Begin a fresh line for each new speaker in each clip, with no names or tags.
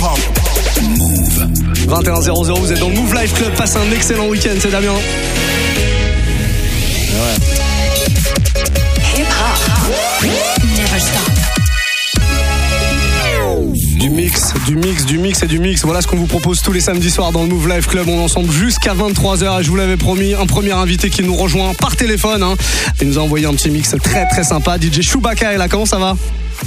Move.
21-0-0, vous êtes dans le Move Life Club. Passe un excellent week-end, c'est Damien. Du mix, du mix, du mix et du mix. Voilà ce qu'on vous propose tous les samedis soirs dans le Move Life Club. On est ensemble jusqu'à 23h et je vous l'avais promis, un premier invité qui nous rejoint par téléphone. Hein. Il nous a envoyé un petit mix très très sympa. DJ Chewbacca est là, comment ça va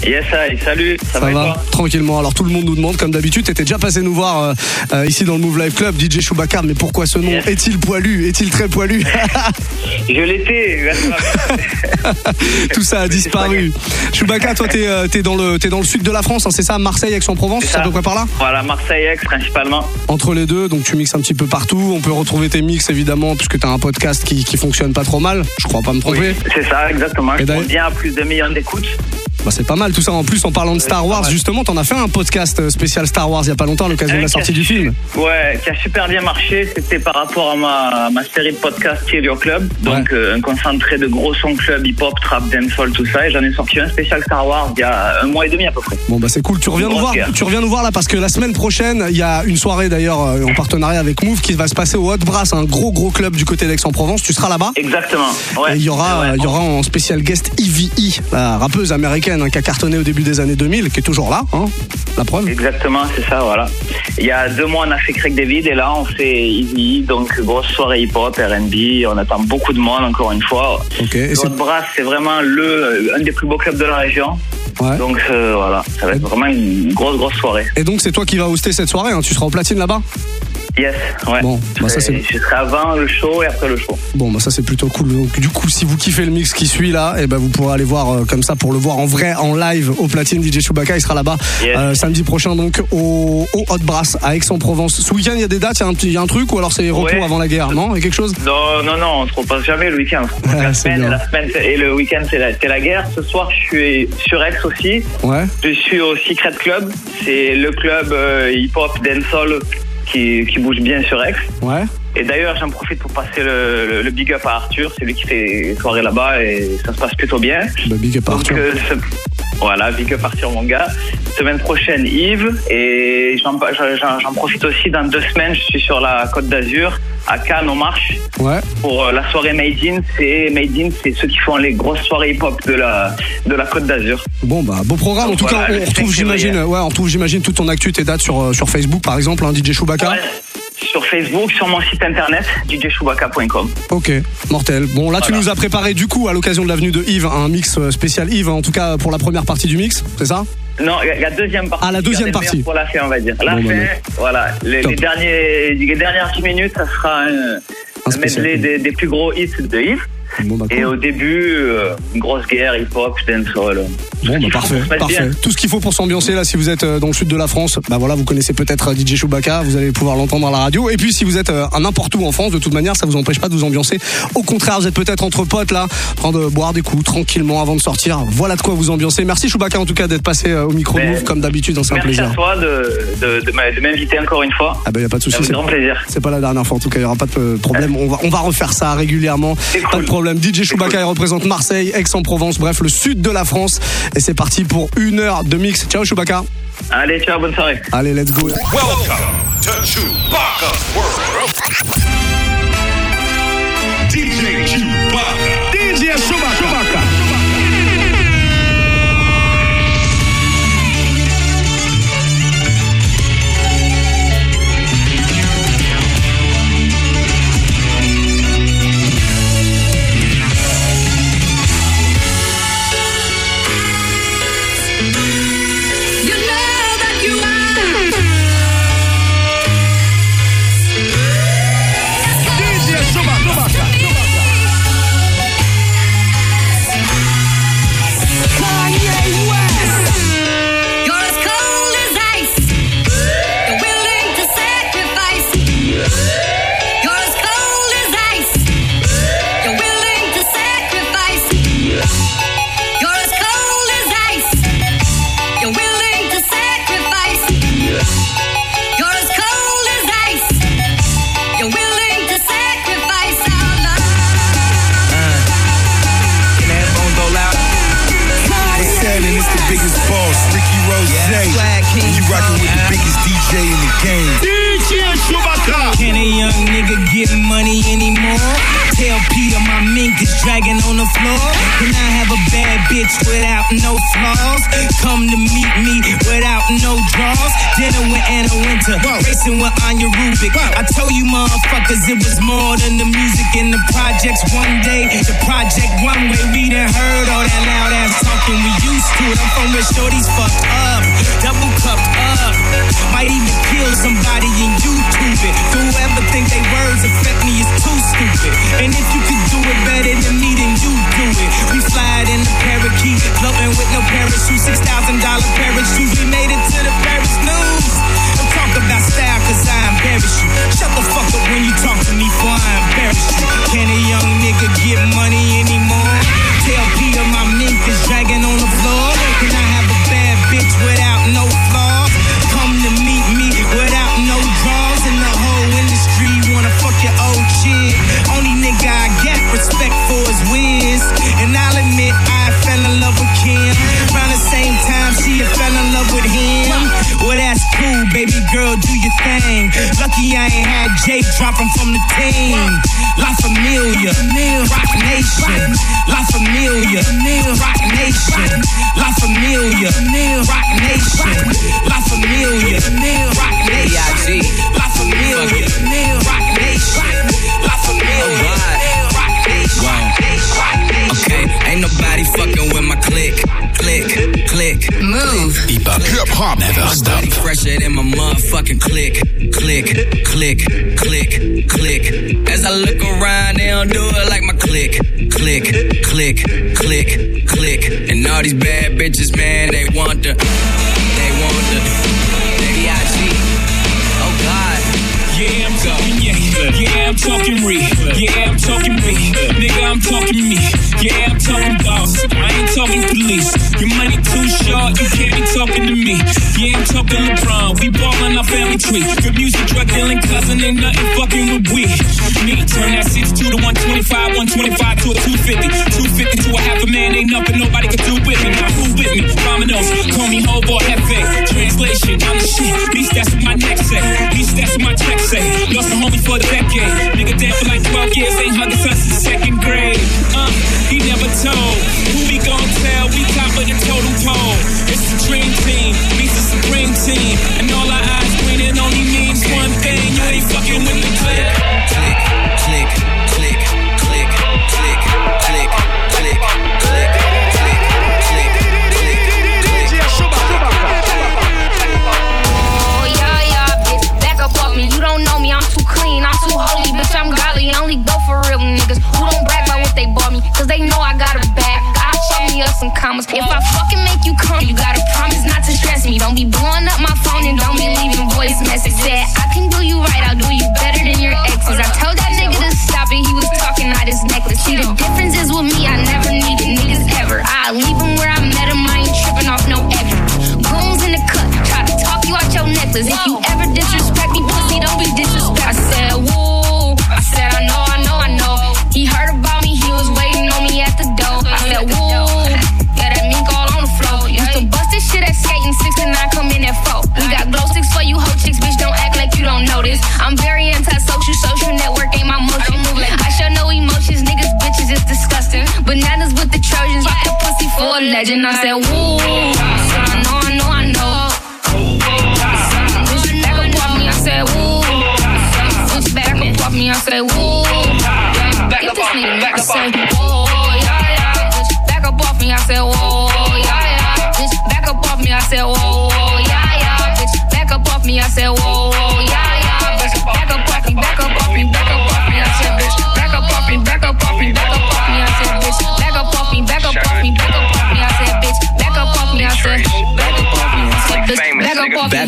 Yes, hi, salut, ça, va, et toi
Tranquillement. Alors tout le monde nous demande, comme d'habitude, t'étais déjà passé nous voir euh, euh, ici dans le Move Life Club, DJ Chewbacca. Mais pourquoi ce nom
Yes.
Est-il poilu Est-il très poilu
Je l'étais.
Tout ça a disparu. Chewbacca, toi t'es euh, t'es dans le t'es dans le sud de la France, hein, c'est ça Marseille, Aix-en-Provence,
C'est
à
ça.
peu près par là
Voilà, Marseille-Aix principalement.
entre les deux, donc tu mixes un petit peu partout. On peut retrouver tes mix évidemment, puisque tu as un podcast qui, qui fonctionne pas trop mal. Je crois pas me tromper.
C'est ça, exactement.
Et
Je bien à plus de millions d'écoutes.
Bah, c'est pas mal tout ça. En plus, en parlant de Star Wars, justement, t'en as fait un podcast euh, spécial Star Wars il y a pas longtemps à l'occasion de la sortie
qui
du film.
Ouais, qui a super bien marché. C'était par rapport à ma, ma série de podcasts Kill Your Club. Donc,
Ouais.
euh, un concentré de gros sons club, hip-hop, trap, dancehall, tout ça. Et j'en ai sorti un spécial Star Wars il y a un mois et demi à peu près.
Bon bah c'est cool. Tu reviens nous voir. Tu reviens nous voir là parce que la semaine prochaine, il y a une soirée d'ailleurs euh, en partenariat avec Move qui va se passer au Hot Brass, un gros gros club du côté d'Aix-en-Provence. Tu seras là-bas.
Exactement. Ouais.
Et il y aura,
Ouais,
il y aura en spécial guest EVE, la rappeuse américaine hein, qui a cartonné au début des années 2000, qui est toujours là, hein, la preuve.
Exactement, c'est ça, voilà. Il y a deux mois, on a fait Craig David et là, on fait Easy, donc grosse soirée hip-hop, R&B. On attend beaucoup de monde, encore une fois.
Ok. Et c'est-
Notre Brass, c'est vraiment le, un des plus beaux clubs de la région.
ouais.
Donc euh, voilà, ça va être vraiment une grosse, grosse soirée.
Et donc c'est toi qui vas hoster cette soirée. hein, tu seras au platine là-bas?
Yes, ouais.
Bon, bah, ça, c'est-
je serai avant le show et après le show.
Bon, bah ça c'est plutôt cool. Donc du coup, si vous kiffez le mix qui suit là, et ben vous pourrez aller voir euh, comme ça pour le voir en vrai, en live au platine. DJ Chewbacca, il sera là-bas
Yes.
euh, samedi prochain donc au, au Hot Brass à Aix-en-Provence. Ce week-end, il y a des dates, il y a un petit, y a un truc ou alors c'est retour
Ouais.
avant la guerre, non? Il y a quelque chose?
Non, non, non, on se repose jamais le week-end.
Ah,
la, semaine, la semaine et le week-end, c'est la, c'est la guerre. Ce soir, je suis sur Aix aussi.
Ouais.
Je suis au Secret Club. C'est le club euh, hip-hop dancehall qui, bouge bien sur Aix.
Ouais.
Et d'ailleurs, j'en profite pour passer le, le- le big up à Arthur. C'est lui qui fait les soirées là-bas et ça se passe plutôt bien.
Bah, big up Arthur.
euh, ce- voilà, big up Arthur, mon gars. Semaine prochaine, Yves. Et j'en profite aussi. Dans deux semaines, je suis sur la Côte d'Azur, à Cannes, en marche.
Ouais.
Pour euh, la soirée Made in, c'est Made in, c'est ceux qui font les grosses soirées hip-hop de la, de la Côte d'Azur.
Bon bah beau programme. En tout
voilà,
cas, on
5
retrouve j'imagine, ouais, on retrouve j'imagine toute ton actu, tes dates sur euh, sur Facebook par exemple, hein, DJ Chewbacca.
Ouais, sur Facebook, sur mon site internet, djchewbacca.com.
Ok, mortel. Bon, là, tu nous as préparé du coup, à l'occasion de la venue de Yves, un mix euh, spécial Yves, en tout cas pour la première partie du mix, c'est ça?
Non, la- deuxième partie.
Ah, la deuxième partie.
Pour la fin, on va dire. La
Bon, bah,
fin,
mec.
voilà. Les, derniers, les dernières 10 minutes, ça sera un,
Un
medley des, des plus gros hits de Yves.
Bon, bah,
Et au début, euh, une grosse guerre, hip-hop, dancehall.
Bon, bah, parfait, parfait. Tout ce qu'il faut pour s'ambiancer là, si vous êtes euh, dans le sud de la France, bah voilà, vous connaissez peut-être euh, DJ Chewbacca, vous allez pouvoir l'entendre à la radio. Et puis si vous êtes à n'importe où en France, de toute manière, ça vous empêche pas de vous ambiancer. Au contraire, vous êtes peut-être entre potes là, en train de boire des coups tranquillement avant de sortir. Voilà de quoi vous ambiancer. Merci Chewbacca en tout cas d'être passé au micro
Ben,
Move comme d'habitude, hein, c'est un
Merci
plaisir.
à toi de, m'inviter encore une fois.
Ah bah y a pas de souci. C'est-
grand plaisir.
C'est pas la dernière fois en tout cas, il y aura pas de problème. On va, on va refaire ça régulièrement. Pas de problème. DJ Chewbacca il représente Marseille, Aix-en-Provence, bref le sud de la France. Et c'est parti pour une heure de mix. Ciao Chewbacca.
Allez, ciao, bonne soirée.
Allez, let's go.
Welcome to Chewbacca's World.
Mink dragging on the floor. Can I have a bad bitch without no flaws? Come to meet me without no draws. Dinner with Anna Wintour, racing with Anja Rubik. I told you motherfuckers it was more than the music in the projects. One day, the project one way, we done heard all that loud ass talking. We used to it. I'm from where shorties fucked up, double cupped up. Might even kill somebody in YouTube it. Whoever think they words affect me is too stupid. And if you could do it better than me, then you do it. We fly in the parakeet, floating with no parachute, six thousand dollar parachute. We made it to the Paris news. Don't talk about style, cause I embarrass you. Shut the fuck up when you talk to me, for I embarrass you. Can a young nigga get money anymore? Tell PETA my mink is dragging on girl, do your thing. Lucky I ain't had Jake dropping from the team. La Familia, Roc Nation, La Familia, Roc Nation, La Familia, Roc Nation, La Familia, Roc Nation, La Familia, Roc Nation, La Familia, Roc Nation. Okay, ain't nobody fucking with my click, click, click.
Move.
Hip hop never stop.
Fresher than my motherfucking click, click, click, click, click. As I look around, they don't do it like my click, click, click, click, click. And all these bad bitches, man, they want the, they want the,
talking re. Yeah, I'm talking me. Nigga, I'm talking me. Yeah, I'm talking boss. I ain't talking police. Your money too short, you can't be talking to me. Yeah, I'm talking LeBron. We ballin' our family tree. Good music, drug dealing, cousin, ain't nothing fucking with we. Me, turn that 62 to 125, 125 to a 250. 250 to a half a man, ain't nothing nobody can do with me. Now who with me? Dominoes, call me Hobo Hefe. Translation, I'm the shit. At least that's what my neck say. At least that's what my check say. Lost a homie for the decade. Nigga dead for like 12 years, ain't hugging since the second grade. Uh, he never told. Who we gon' tell? We top of the totem pole. It's the dream team, meets the supreme team. And all
niggas who don't brag about what they bought me. Cause they know I got a bag. I show me up some commas. If I fucking make you come, you gotta promise not to stress me. Don't be blowing up my phone and don't be leaving voice messages. I can do you right. I'll do you better than your exes. I told that nigga to stop it. He was talking out his necklace. See, the difference is with me. I never needed niggas ever. I leave him where I met him. I ain't tripping off no extra. Goons in the cut. Try to talk you out your necklace. If you ever disrespect me, pussy, don't be disrespect. Don't notice. I'm very anti-social, social network ain't my motion. I show no emotions, niggas, bitches, it's disgusting. Bananas with the Trojans, like a pussy for a legend. I said, woo. I know, I know, I know. Bitch, back up off me, I said, woo. Back up off me, I said, woo. Back up off me, I said, whoa, yeah, yeah. Bitch, back up off me, I said, whoa, yeah, yeah. Bitch, back up off me, I said, whoa, yeah, yeah. Bitch, back up off me, I said, whoa,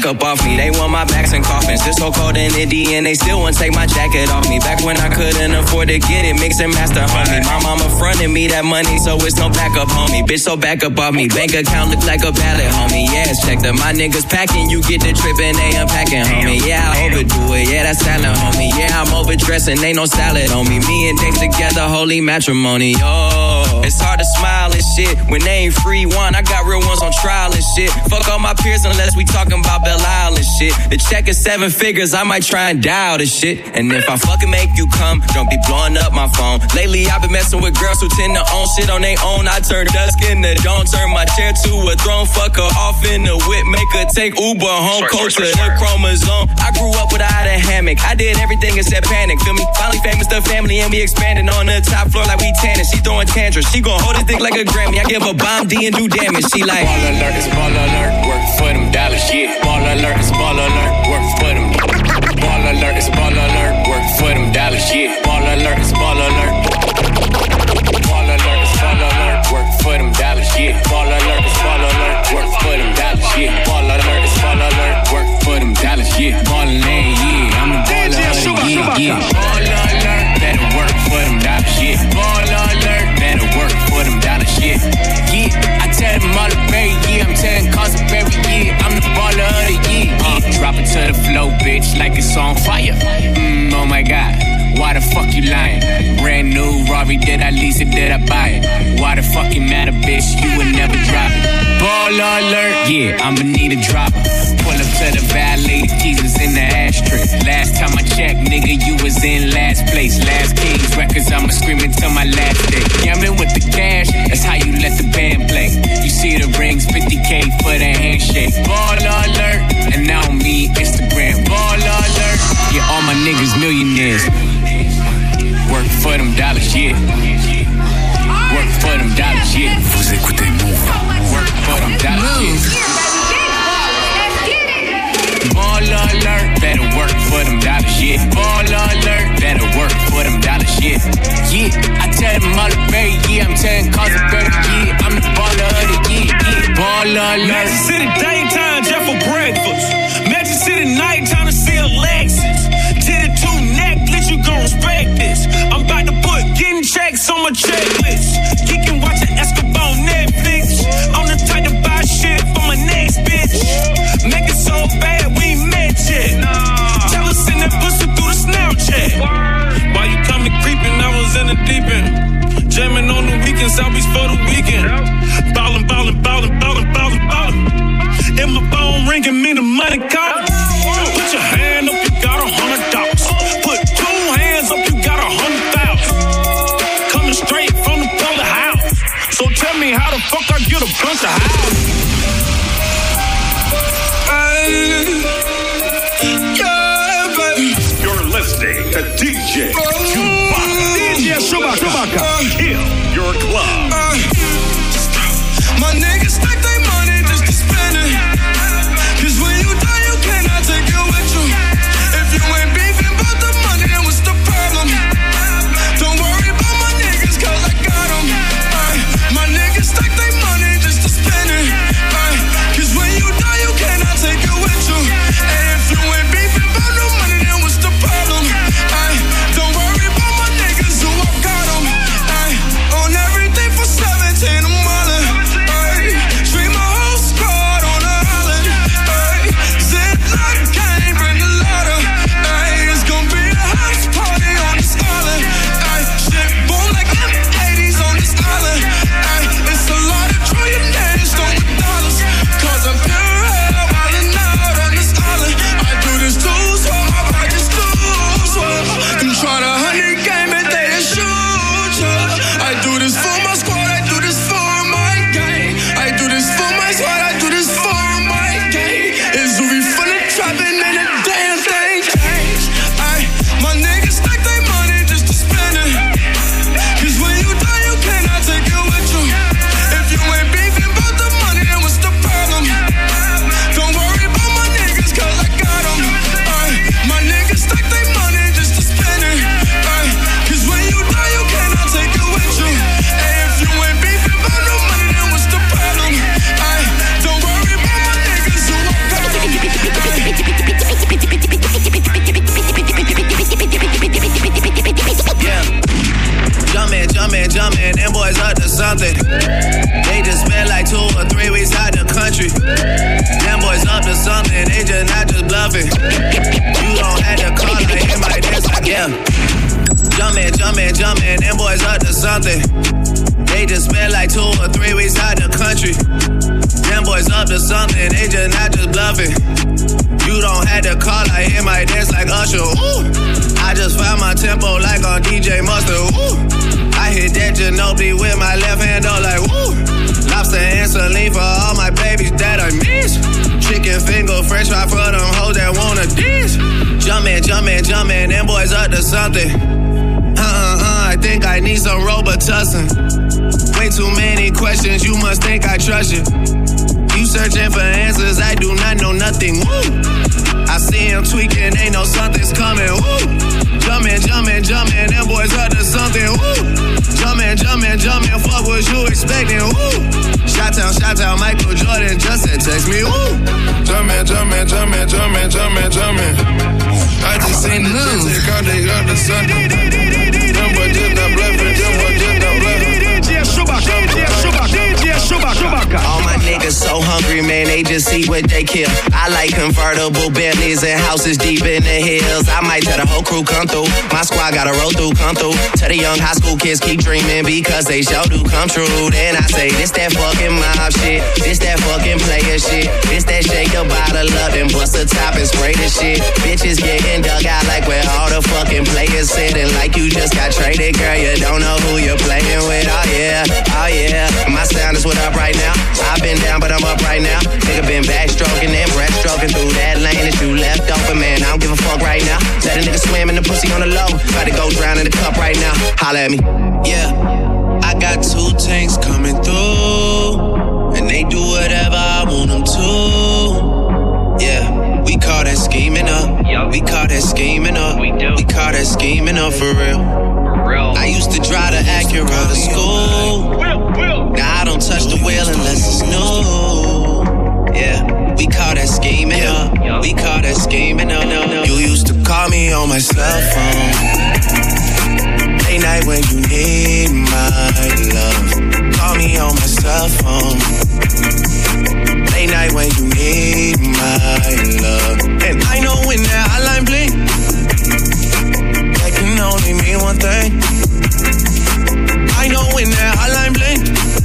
up off me. Up
they want my backs and coffins. This so cold in Indy and they still won't take my jacket off me. Back when I couldn't afford to get it, mix and master, homie. My mama fronted me that money, so it's no backup, homie. Bitch, so back up off me. Bank account look like a ballot, homie. Yes, check that. My niggas packing, you get the trip and they unpacking, homie. Yeah, I overdo it. Yeah, that's silent, homie. Yeah, I'm overdressing, ain't no salad on me. Me and Dave together, holy matrimony. Oh.
It's hard to smile shit when they ain't free one. I got real ones on trial and shit. Fuck all my peers unless we talking about Belle Isle and shit. The check is seven figures, I might try and dial this shit. And if I fucking make you come, don't be blowing up my phone. Lately I've been messing with girls who tend to own shit on their own. I turn dusk into dawn, turn my chair to a throne. Fuck her off in the whip, make her take Uber home. Coach
swear,
the chromosome. I grew up without a hammock. I did everything except panic. Feel me? Finally famous, the family, and we expanding on the top floor like we tanning. She throwing tantrums. She gon' hold this dick like a Grammy. I give a bomb D and do damage. She like
Ball alert, it's ball alert, work for them dollars, yeah. Ball alert, it's ball alert, work for them. Ball alert, it's ball alert, it? Why the fuck you matter, bitch? You would never drop it. Ball alert, yeah, I'ma need a dropper. Pull up to the valet, keys in the ashtray. Last time I checked, nigga, you was in last place. Last Kings records, I'ma scream until my last day. Gambling with the cash, that's how you let the band play. You see the rings, 50k for the handshake. Ball alert, and now me, Instagram. Ball alert, yeah, all my niggas millionaires. Work for them dollars, yeah. Work for them dollars, yeah.
Vous écoutez Move.
Work for them dollars, yeah. Ball alert, better work for them dollars, yeah. Ball alert, better work for them dollars, yeah. Yeah, I tell them all the berry, yeah. I'm telling cause of berry, yeah. I'm the baller of the year, yeah. Ball alert.
Magic City daytime, just for breakfast. Magic City nighttime to see Alexis. Titty two necklace, you gon' respect this. I'm about checks on my checklist. Geeking watching Escobar on Netflix. I'm the type to buy shit for my next bitch. Make it so bad we ain't met yet. Tell us in that pussy through the Snapchat. While you coming creeping, I was in the deep end. Jamming on the weekends, South Beach for the weekend. Ballin', ballin', ballin', ballin', ballin', ballin'. And my phone ringing, me the money calling. A bunch of houses. Yeah, baby.
You're listening to DJ Chewbacca. DJ Chewbacca. Kill your club.
Eat what they kill. I like convertible Bentleys and houses deep in the hills. I might tell the whole crew come through. My squad gotta roll through, come through. Tell the young high school kids keep dreaming because they sure do come true. Then I say, this that fucking mob shit. This that fucking player shit. This that shake your bottle up and bust the top and spray the shit. Bitches getting dug out like where all the fucking players sitting like you just got traded, girl. You don't know who you're playing with. Oh yeah, oh yeah. My sound is what up right now. I've been down, but I'm up right now. Nigga been backstroking and breaststroking through that lane that you left open, man. I don't give a fuck right now. Let a nigga swim in the pussy on the low. About to go drown in the cup right now. Holla at me. Yeah, I got two tanks coming through, and they do whatever I want them to. Yeah, we call that scheming up. We call that scheming up. We do. We call that scheming up for real. I used to drive the Acura to school. Now I don't touch the wheel unless it's new. Yeah, we call that scheming up. We call that scheming up. You used to call me on my cell phone. Late night when you need my love. Call me on my cell phone. Late night when you need my love. And I know when that hotline blink, that can only mean one thing. I know when that hotline can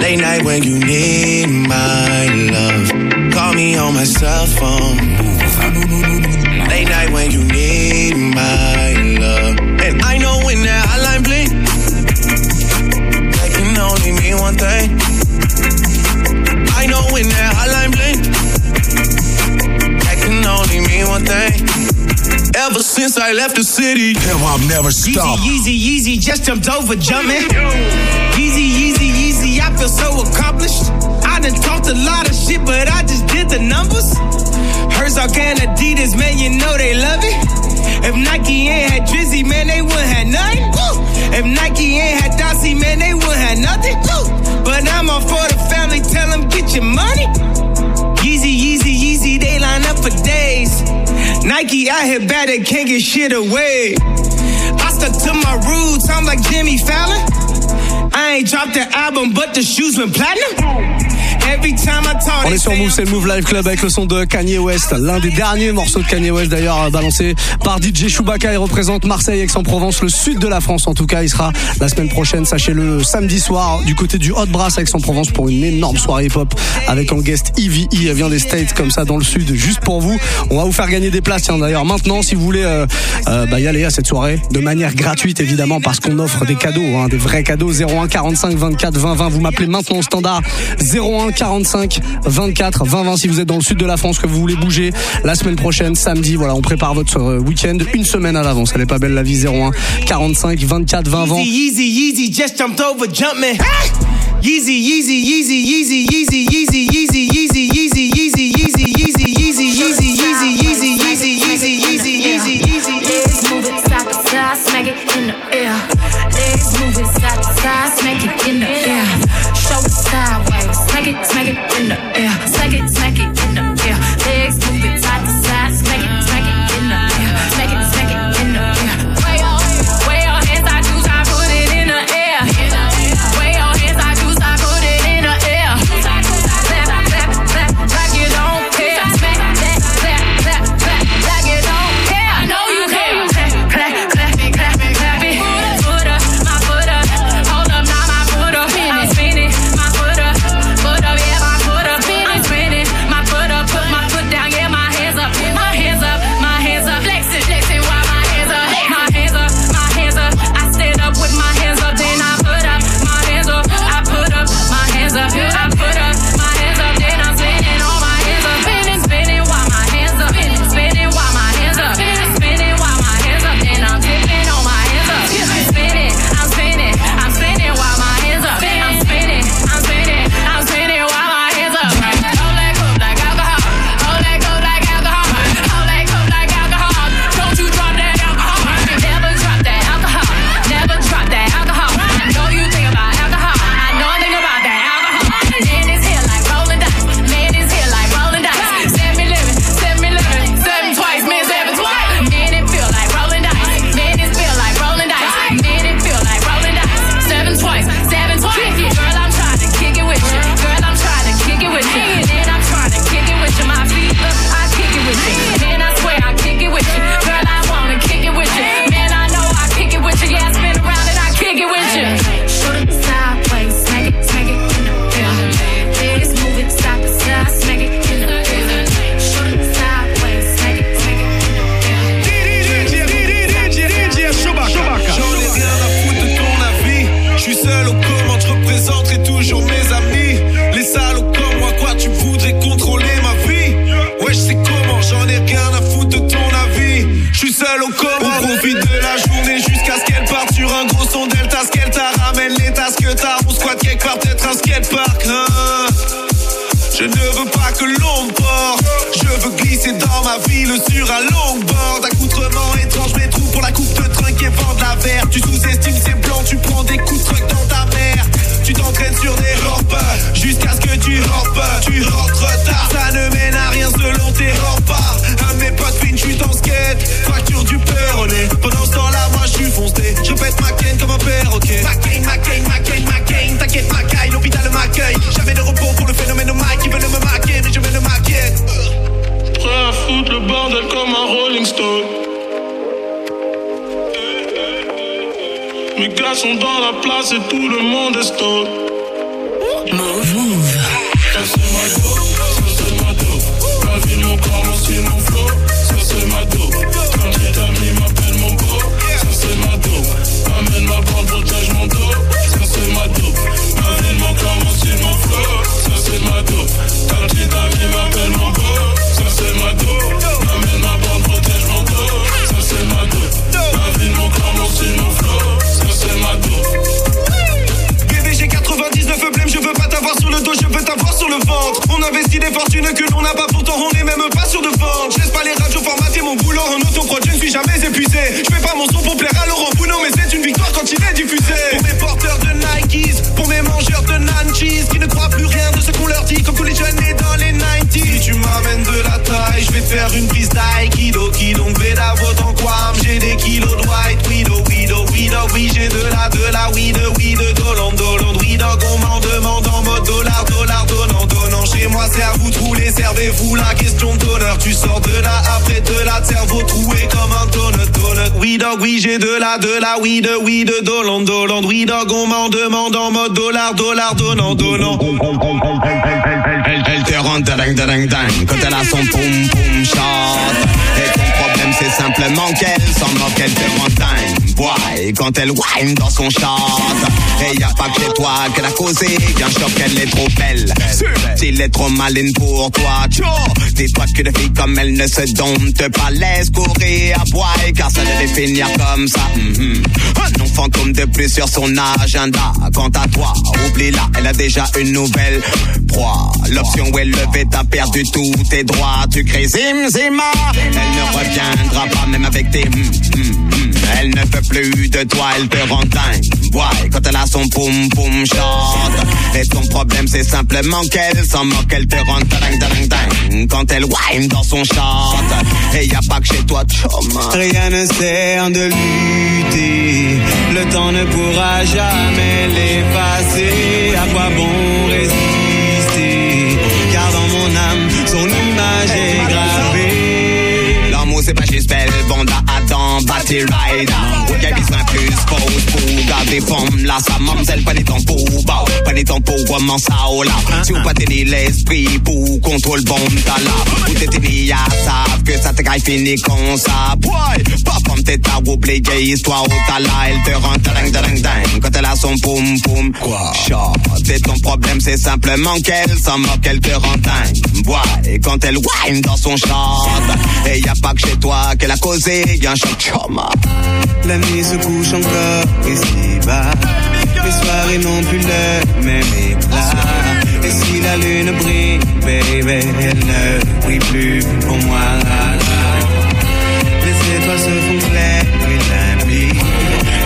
Late night when you need my love. Call me on my cell phone. Late night when you need my love. And I know when that hotline blink, that can only mean one thing. I know when that hotline blink, that can only mean one thing. Ever since I left the city,
Hip hop never stop.
Yeezy, Yeezy, Yeezy, just jumped over Jumpman. Yeezy, Yeezy, Yeezy, I feel so accomplished. I done talked a lot of shit, but I just did the numbers. Herzog and Adidas, man, you know they love it. If Nike ain't had Drizzy, man, they wouldn't have nothing. Woo! If Nike ain't had Drizzy, man, they wouldn't have nothing. Woo! But I'm all for the family, tell them get your money. Yeezy, Yeezy, Yeezy, they line up for days. Nike out here bad, they can't get shit away. I stuck to my roots, I'm like Jimmy Fallon. I ain't dropped the album, but the shoes went platinum.
On est sur Move, c'est le Move Live Club avec le son de Kanye West. L'un des derniers morceaux de Kanye West d'ailleurs euh, balancé par DJ Chewbacca. Il représente Marseille, Aix-en-Provence, le sud de la France en tout cas. Il sera la semaine prochaine, sachez-le, samedi soir du côté du Hot Brass Aix-en-Provence pour une énorme soirée hip-hop avec en guest Evie. Elle vient des States comme ça dans le sud juste pour vous. On va vous faire gagner des places. Tiens d'ailleurs maintenant si vous voulez euh, euh bah, y aller à cette soirée de manière gratuite évidemment parce qu'on offre des cadeaux, hein, des vrais cadeaux 01 45 24 20 Vous m'appelez maintenant au standard 01 45 24 20 20 si vous êtes dans le sud de la France que vous voulez bouger la semaine prochaine samedi voilà on prépare votre week-end une semaine à l'avance elle est pas belle la vie 01 45 24 20 20
easy, easy, just jumped over, jump
me. Move the air. Legs move it in the air.
Rolling Stone. Mes gars sont dans la place et tout le monde est stone.
J'ai de la, de la weed, weed,
dolland, dolland, oui, dog, on m'en demande en mode dollar, dollar, donnant, donnant.
Elle, te rend dingue, dingue, dingue quand elle a son poum poum shot. Et ton problème c'est simplement qu'elle s'en moque, elle te rend. Quand elle whine dans son shot. Et y a pas que chez toi qu'elle a causé, bien choc qu'elle est trop belle. S'il est trop maline pour toi, tcho. Dis-toi que des filles comme elle ne se domptent pas, laisse courir à boy, car ça devait finir comme ça. Mhm. Un enfant comme de plus sur son agenda. Quant à toi, oublie-la, elle a déjà une nouvelle proie. L'option où elle levait, t'as perdu tous tes droits. Tu crées zim zima, elle ne reviendra pas même avec tes hum. Elle ne veut plus de toi, elle te rend dingue. Ouais, quand elle a son poum poum chante. Et ton problème c'est simplement qu'elle s'en moque, elle te rend dingue dingue dingue. Quand elle whine dans son chante. Et y a pas que chez toi, chum.
Rien ne sert de lutter, le temps ne pourra jamais l'effacer. À quoi bon résister? Car dans mon âme, son image est gravée.
L'amour c'est pas juste belle, bande à Adam, Batty Rider. Garder forme là, sa mamzelle, pas des temps pour bas, pas des temps pour comment ça oh là. Si vous pas tenir l'esprit pour contrôle bon là, tenu à savent que ça te gagne fini comme ça. Boy, pas comme t'es ta oublié histoire au tala, elle te rend dingue dingue dingue quand elle a son poum poum. Quoi? Shot, et ton problème c'est simplement qu'elle s'en moque, elle te rend dingue. Boy, et quand elle whine dans son chant, et y a pas que chez toi qu'elle a causé, y a un choc choma.
La nuit se couche encore ici-bas. Les soirées n'ont plus le même éclat. Et si la lune brille, baby, elle ne brille plus pour moi. Les étoiles se font claires et limpides.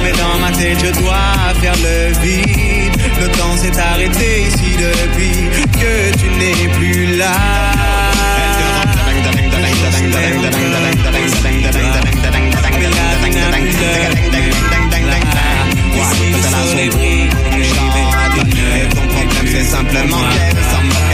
Mais dans ma tête, je dois faire le vide. Le temps s'est arrêté ici depuis que tu n'es plus là.
C'est simplement qu'elle s'en simplement
clair, sans moquer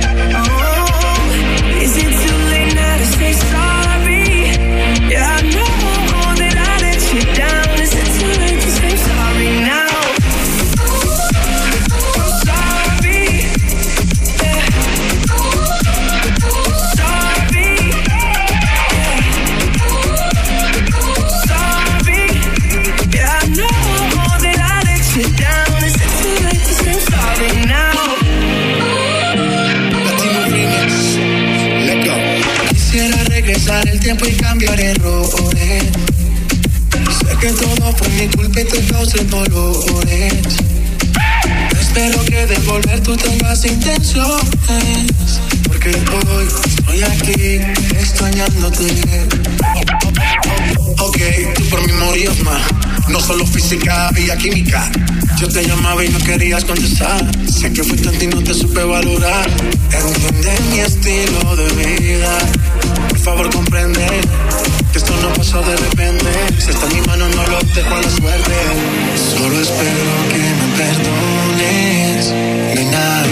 Y cambiar errores. Sé que todo fue mi culpa y te causé dolores. Espero que de volver tú tengas intenciones. Porque hoy estoy aquí extrañándote. Ok, tú por mí morías más. No solo física, había química. Yo te llamaba y no querías contestar. Sé que fui tonto y no te supe valorar. Entiende mi estilo de vida. Por favor, comprende que esto no pasó de repente. Si está en mi mano, no lo dejo a la suerte. Solo espero que me perdones. Nena,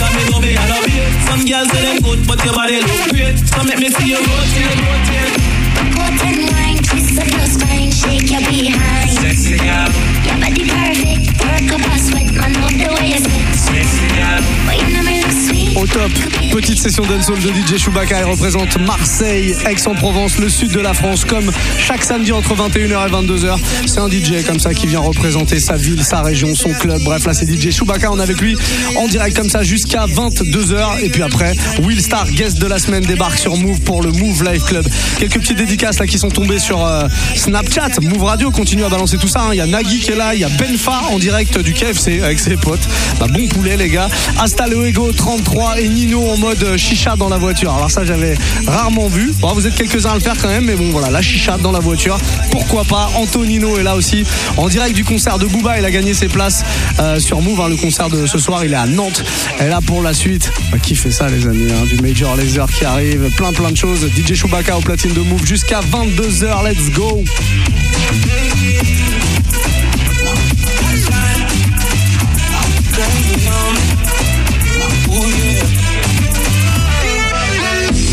cause
me know me
and a beat. Some girls say them good, but your body look great. So make me see you rotate, rotate.
And wine, twist up your spine, shake your behind.
Sexy up,
Your body perfect, work up a sweat, man, love the way you sit.
sexy up.
Boy, you know me look sweet.
Au top, petite session dancehall de DJ Chewbacca. Elle représente Marseille, Aix-en-Provence, le sud de la France, comme chaque samedi entre 21h et 22h. C'est un DJ comme ça qui vient représenter sa ville, sa région, son club. Bref, là c'est DJ Chewbacca. On est avec lui en direct comme ça jusqu'à 22h. Et puis après, Will Star, guest de la semaine, débarque sur Move pour le Move Live Club. Quelques petites dédicaces là qui sont tombées sur euh, Snapchat. Move Radio continue à balancer tout ça. hein. Il y a Nagui qui est là, il y a Benfa en direct du KFC avec ses potes. Bah, bon poulet les gars. Hasta luego 33 et Nino en mode euh, chicha dans la voiture. Alors ça j'avais rarement vu. Vous êtes quelques-uns à le faire quand même, mais bon voilà, la chicha dans la voiture. Pourquoi pas? Antonino est là aussi en direct du concert de Booba. Il a gagné ses places euh, sur Move. hein. Le concert de ce soir, il est à Nantes. Et là pour la suite, bah, qui fait ça les amis hein, Du Major Laser qui arrive, plein plein de choses. DJ Chewbacca au platine de Move jusqu'à 22h. Let's go.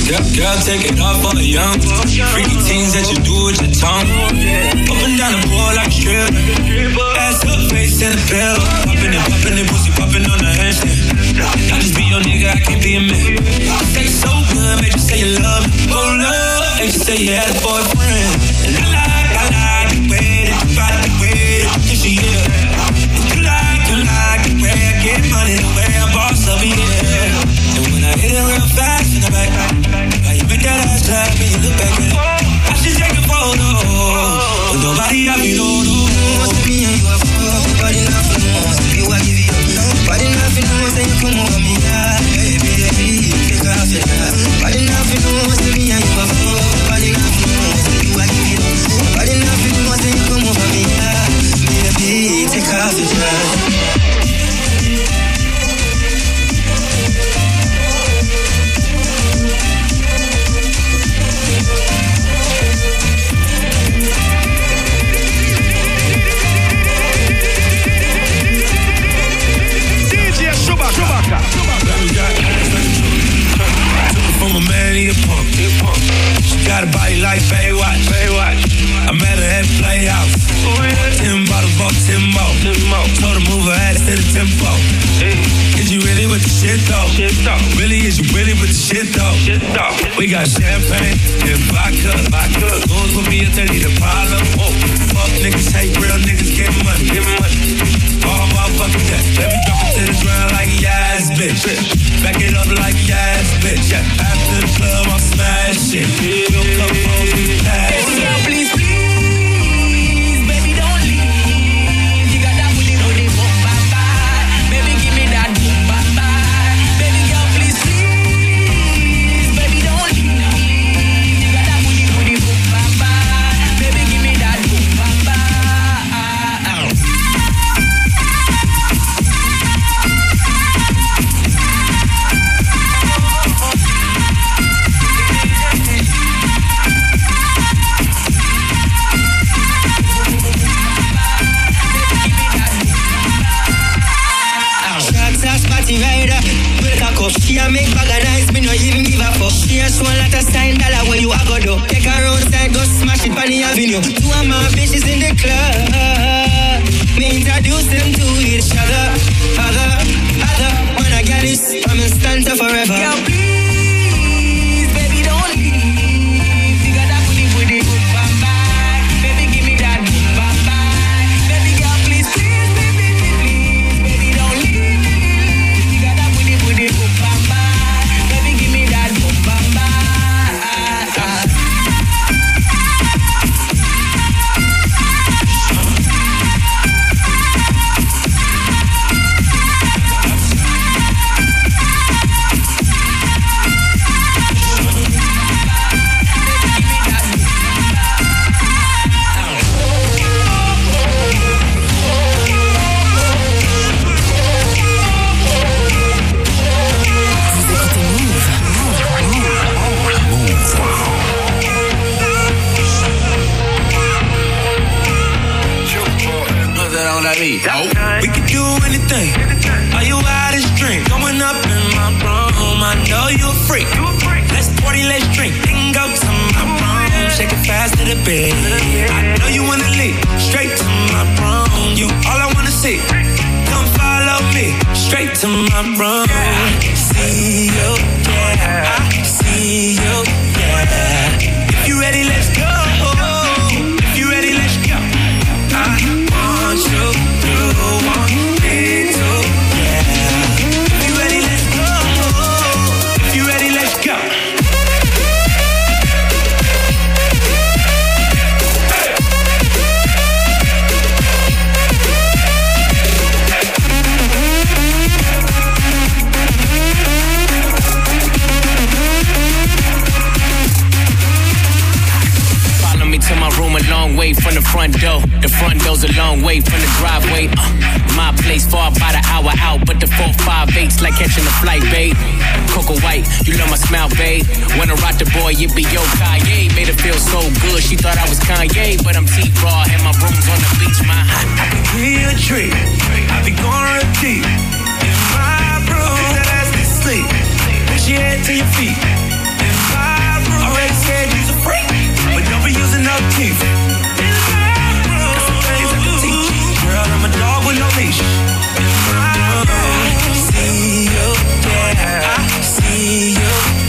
Girl, Girl, it off for a young. Freaky things that you do with your tongue. Up and down the board like a strip. Ass up, face in the bell. Popping and popping and pussy popping on the handstand. I just be your nigga, I can't be a man. Sex so good, make you say you love me. Oh, love, make you say you had a boyfriend. With the shit though? Really, is you really with the shit though? We got champagne and vodka. vodka. Goons with me if they need a problem. Whoa. Fuck niggas, hate real niggas, get money. Get money. All motherfuckers that. Let me drop it to the ground like yes, bitch. Back it up like yes, bitch. Yeah. After the club, I'm smashing. Feel come home, we Shake to the bed. I know you wanna leave. Straight to my room. You all I wanna see. Come follow me. Straight to my room. See you, yeah. I see you, yeah. If you ready, let's
way from the front door. The front door's a long way from the driveway. Uh, my place far by the hour out, but the four five eight's like catching a flight, babe. Coco White, you love my smile, babe. When I rock the boy, it be yo Kanye. Made her feel so good, she thought I was Kanye, but I'm T Raw and my room's on the beach. My
I, I can hear a tree, I be going deep in my room. Take that ass to sleep, push your head to your feet. In my
room, already said you's a freak, but don't be using no teeth. with no
leash. I see you. Yeah, I see you.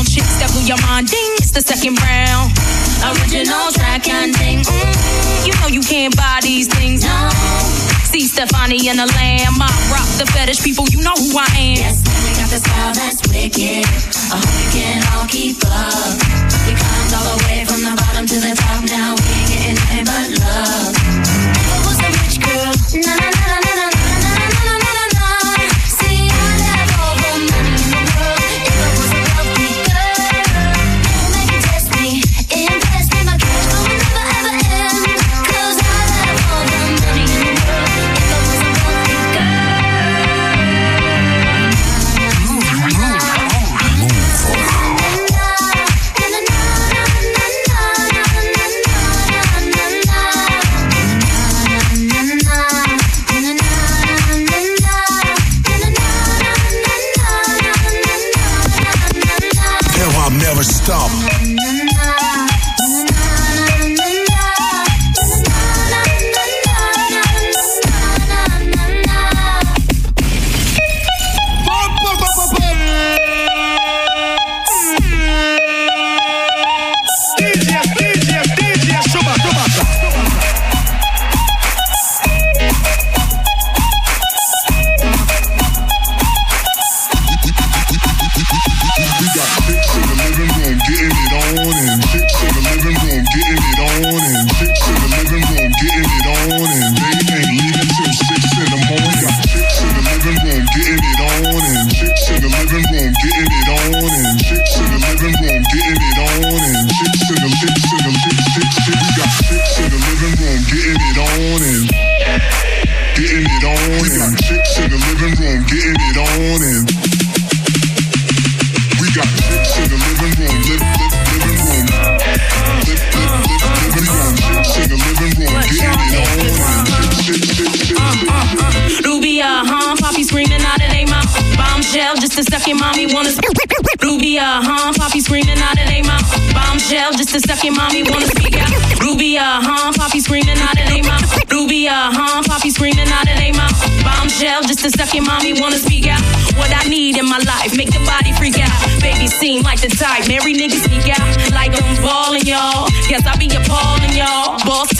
down. Chicks that blew your mind. Ding, it's the second round. Original track and ding. Mm, you know you can't buy these things. No. See Stefani and the lamb. I rock the fetish people. You know who I am. Yes, we got the style that's wicked. I hope you can all keep up. We climbed all the way from the bottom to the top. Now we ain't getting nothing but love. Never was a rich girl. Na na na na na.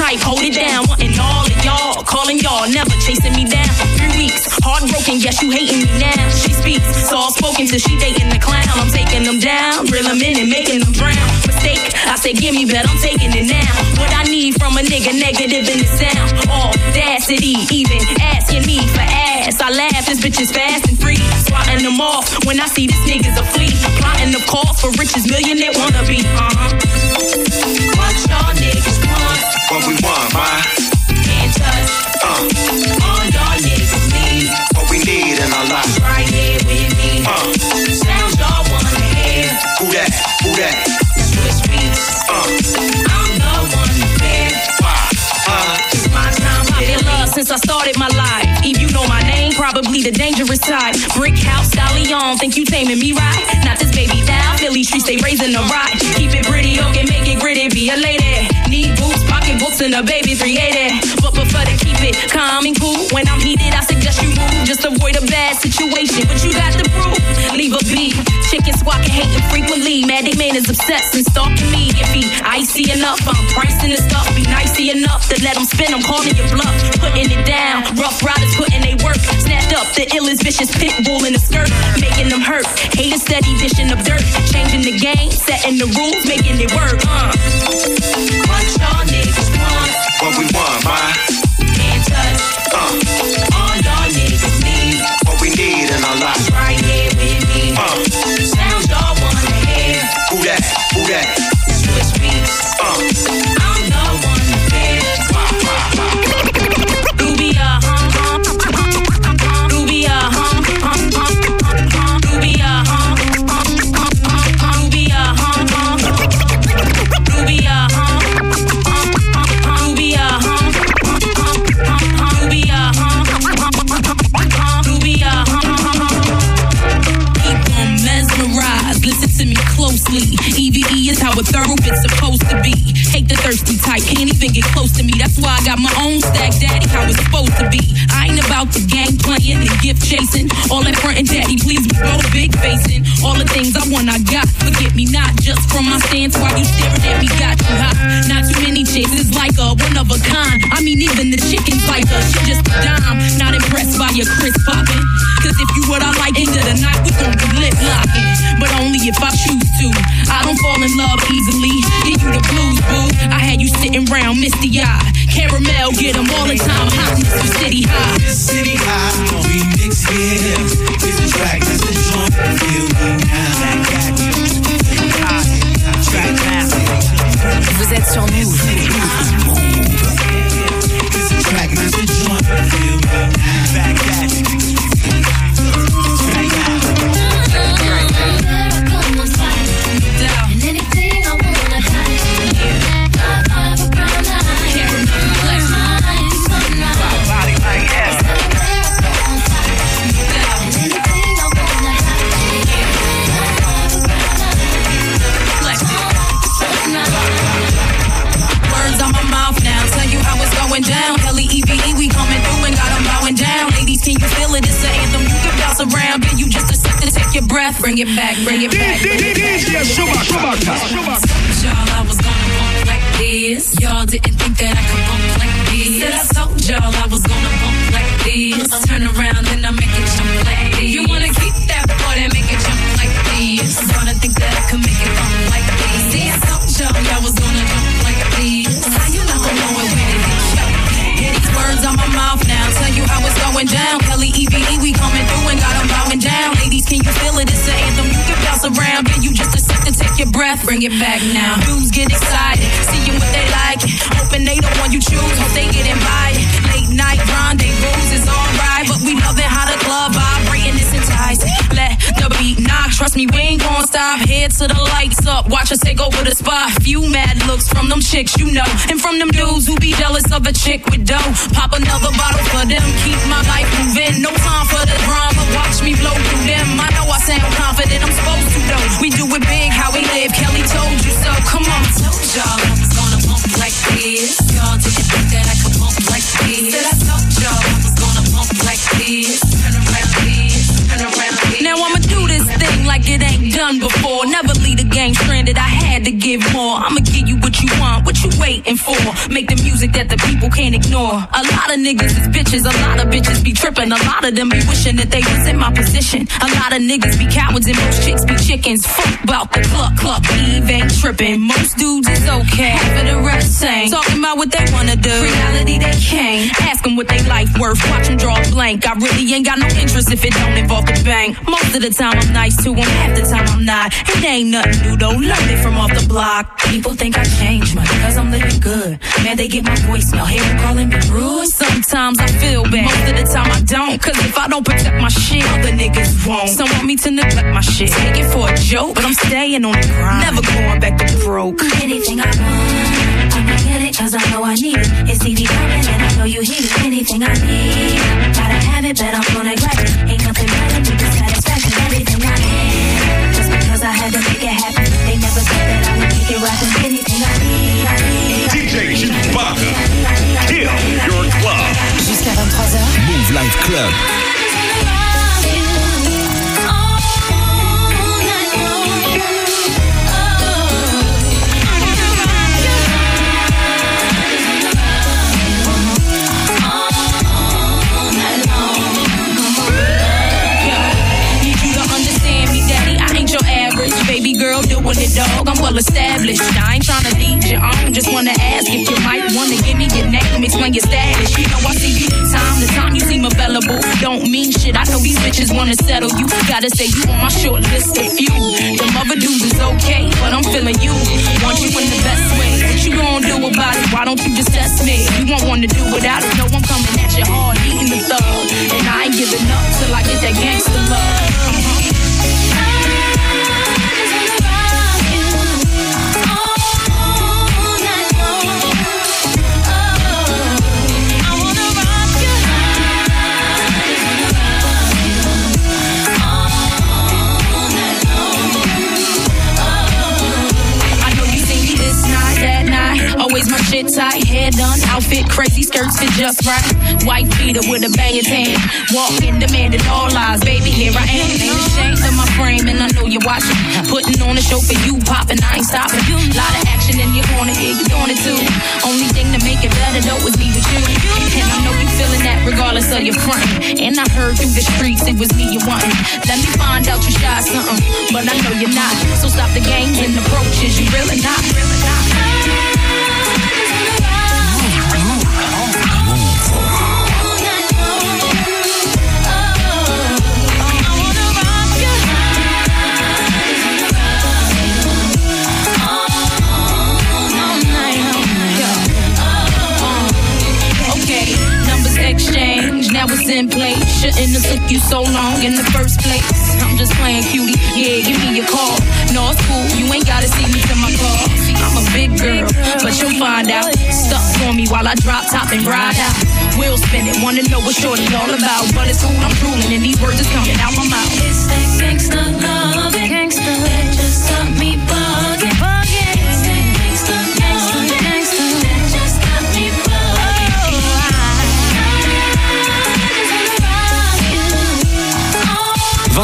Hold it down, wanting all of y'all. Calling y'all, never chasing me down. Three weeks, heartbroken, yes, you hating me now. She speaks, soft spoken till she dating the clown. I'm taking them down, reel them in and making them drown. Mistake, I said give me bet, I'm taking it now. What I need from a nigga, negative in the sound. Audacity, even asking me for ass. I laugh, this bitch is fast and free. Swatting them off when I see this nigga's a flea. Plotting the call for riches, millionaire wanna be. Uh huh. Want,
ma?
Can't touch.
Uh,
All y'all niggas need.
what we need in our life.
Right here with me.
Uh,
Sounds y'all wanna hear.
who that? Who that?
Switch beats.
Uh,
I'm the one to bear.
uh,
It's my time. I've been loved since I started my life. If you know my name, probably the dangerous type. Brick house, stallion, think you taming me right? Not this baby down, Philly streets, they raising the rock. Keep it pretty, okay, make it gritty, be a lady. And a baby 380. But prefer to keep it calm and cool. When I'm heated, I suggest you move. Just avoid a bad situation, but you got the proof. Leave a beat. Chicken squawking, hating frequently. Maddie man is obsessed and stalking me. If he icy enough, I'm pricing the stuff. Be nicey enough to let him spin. I'm calling your bluff, putting it down. Rough riders putting they work. Snapped up the illest vicious pit bull in the skirt, making them hurt. Haters steady dishing up dirt, changing the game, setting the rules, making it work. Uh. What
we want, ma?
Can't touch.
Uh,
All y'all niggas need.
what we need in our life.
Right here with me.
Uh,
Sounds y'all wanna hear.
who that? Who that?
My own stack, daddy, how it's supposed to be. I ain't about the gang playing and gift chasing. All that front and daddy, please we both big facing. All the things I want, I got. Forget me not just from my stance while you staring at me, got you hot. Not too many it's like a one of a kind. I mean, even the chickens like her, she just a dime. Not impressed by your Chris poppin'. Cause if you what I like, end of the night, we gon' be lip locking. But only if I choose Caramel, get 'em all the time. Hotness from city high.
City High, remix here. It's a track
Bring it back. Bring it back. Bring it back.
DJ Chewbacca.
Y'all, I was gonna bump like this. Y'all didn't think that I could bump like this. Said I told y'all I was gonna bump like this. Uh-huh. Turn around and I make it jump like this. You wanna keep that boy and make it jump like this. Wanna think that I could make it bump like this. See, I told y'all y'all was gonna jump like this. How you not gonna know it when it words on my mouth now. Tell you how it's going down. Kelly EVE, we coming through and got got 'em bowing down. Ladies, can you feel it? It's an anthem. You can bounce around. Give you just a second. Take your breath. Bring it back now. Dudes get excited. Seeing what they like. Hoping they the one you choose. Hope they get invited. Late night rendezvous is alright. But we loving how the Head to the lights up. Watch us take over the spot. Few mad looks from them chicks, you know. And from them dudes who be jealous of a chick with dough. Pop another bottle for them. Keep my life moving. No time for the drama. Watch me blow through them. I know I sound confident. I'm supposed to though. We do it big, how we live. Kelly told you so. Come on, told y'all I was gonna bump like this. Y'all didn't think that I could bump like this. Said I told y'all I was gonna bump like this. Turn around this, turn around this. Now I'ma do this thing like it ain't done before. Had to give more. I'ma give you what you want, what you waiting for. Make the music that the people can't ignore. A lot of niggas is bitches, a lot of bitches be tripping. A lot of them be wishing that they was in my position. A lot of niggas be cowards and most chicks be chickens. Fuck about the cluck cluck, Eve ain't tripping. Most dudes is okay, half of the rest ain't. Talking about what they wanna do, reality they can't. Ask them what they life worth, watch them draw a blank. I really ain't got no interest if it don't involve the bank. Most of the time I'm nice to them, half the time I'm not. It ain't nothing new though, learned it from off the block. People think I changed much because I'm living good. Man, they get my voicemail, hear them calling me rude. Sometimes I feel bad, most of the time I don't. Cause if I don't protect my shit, other niggas won't. Some want me to neglect my shit, take it for a joke, but I'm staying on the grind. Never going back to broke.
Anything I want, I'ma get it cause I know I need it. It's CD coming and I know you hear it. Anything I need, gotta have it, but I'm gonna grab it. Ain't nothing better than satisfaction. Everything I had, just because I had to make it happen. They never said that I would make it rapping. Anything I need, I need.
DJ Chewbacca. Kill your club.
Jusqu'à 23h.
Move Life Club.
Right. White beater with a banging tan. Walking, demanding all lies, baby. Here I am. Ain't ashamed of my frame, and I know you're watching. Putting on a show for you, popping, I ain't stopping. Lot of action in your corner, yeah, you doing it too. Only thing to make it better though is me with you. And I know you feeling that regardless of your frontin'. And I heard through the streets it was me you wantin'. Let me find out you shy something, but I know you're not. So stop the games and approaches, you really not. Really not. Place. Shouldn't took you so long in the first place. I'm just playing cutie, yeah, give me your call. No, it's cool, you ain't gotta see me to my car. I'm a big girl, but you'll find out. Stuck for me while I drop top and ride out. We'll spin it, wanna know what shorty all about. But it's cool, I'm drooling, and these words is coming out my mouth.
It's that gangsta love, gangsta that just got me bugging,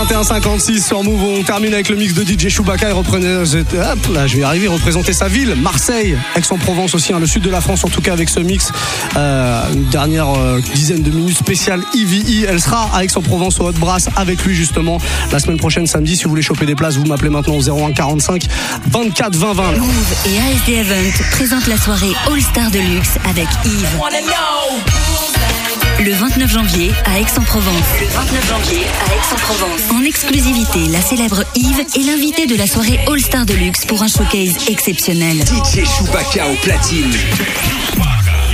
21-56 sur Move, on termine avec le mix de DJ Chewbacca et reprenez, hop, là, je vais y arriver, représenter sa ville, Marseille, Aix-en-Provence aussi, hein, le sud de la France en tout cas avec ce mix. Euh, une dernière euh, dizaine de minutes spéciale EVE, elle sera à Aix-en-Provence au Hot Brass avec lui justement la semaine prochaine samedi. Si vous voulez choper des places, vous m'appelez maintenant au 01 45 24 20 20.
Move et ASD Event présentent la soirée All Star Deluxe avec Yves. Le 29 janvier à Aix-en-Provence. Le 29 janvier à Aix-en-Provence. En exclusivité, la célèbre Yves est l'invité de la soirée All Star Deluxe pour un showcase exceptionnel.
DJ Chewbacca au platine.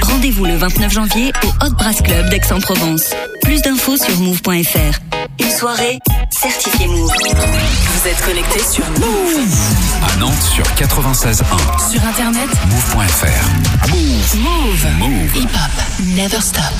Rendez-vous le 29 janvier au Hot Brass Club d'Aix-en-Provence. Plus d'infos sur move.fr. Une soirée certifiée Move.
Vous êtes connecté sur Move.
À Nantes sur 96.1.
Sur internet,
Move.fr. Move.
Move.
Move.
Hip hop, never stop.